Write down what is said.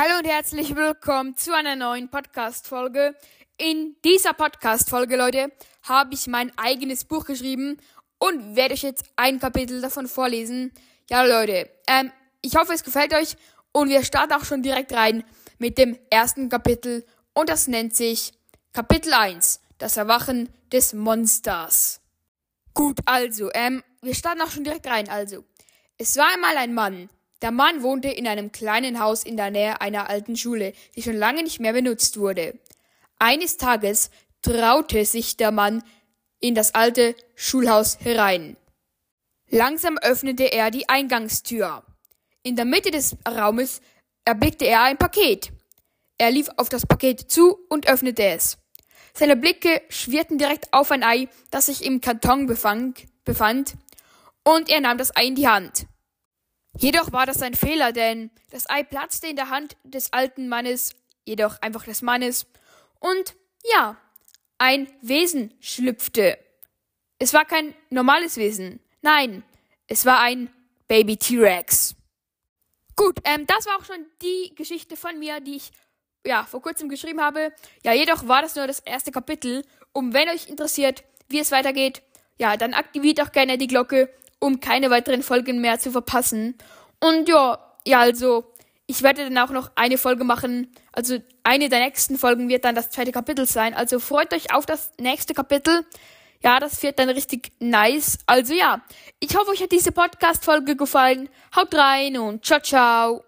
Hallo und herzlich willkommen zu einer neuen Podcast-Folge. In dieser Podcast-Folge, Leute, habe ich mein eigenes Buch geschrieben und werde euch jetzt ein Kapitel davon vorlesen. Ja, Leute, ähm, ich hoffe, es gefällt euch und wir starten auch schon direkt rein mit dem ersten Kapitel und das nennt sich Kapitel 1, das Erwachen des Monsters. Gut, also, ähm, wir starten auch schon direkt rein, also. Es war einmal ein Mann, der Mann wohnte in einem kleinen Haus in der Nähe einer alten Schule, die schon lange nicht mehr benutzt wurde. Eines Tages traute sich der Mann in das alte Schulhaus herein. Langsam öffnete er die Eingangstür. In der Mitte des Raumes erblickte er ein Paket. Er lief auf das Paket zu und öffnete es. Seine Blicke schwirrten direkt auf ein Ei, das sich im Karton befand, und er nahm das Ei in die Hand. Jedoch war das ein Fehler, denn das Ei platzte in der Hand des alten Mannes, jedoch einfach des Mannes, und ja, ein Wesen schlüpfte. Es war kein normales Wesen, nein, es war ein Baby T-Rex. Gut, ähm, das war auch schon die Geschichte von mir, die ich ja vor kurzem geschrieben habe. Ja, jedoch war das nur das erste Kapitel. Und wenn euch interessiert, wie es weitergeht, ja, dann aktiviert auch gerne die Glocke um keine weiteren Folgen mehr zu verpassen. Und ja, ja, also, ich werde dann auch noch eine Folge machen. Also, eine der nächsten Folgen wird dann das zweite Kapitel sein. Also, freut euch auf das nächste Kapitel. Ja, das wird dann richtig nice. Also ja, ich hoffe, euch hat diese Podcast-Folge gefallen. Haut rein und ciao, ciao.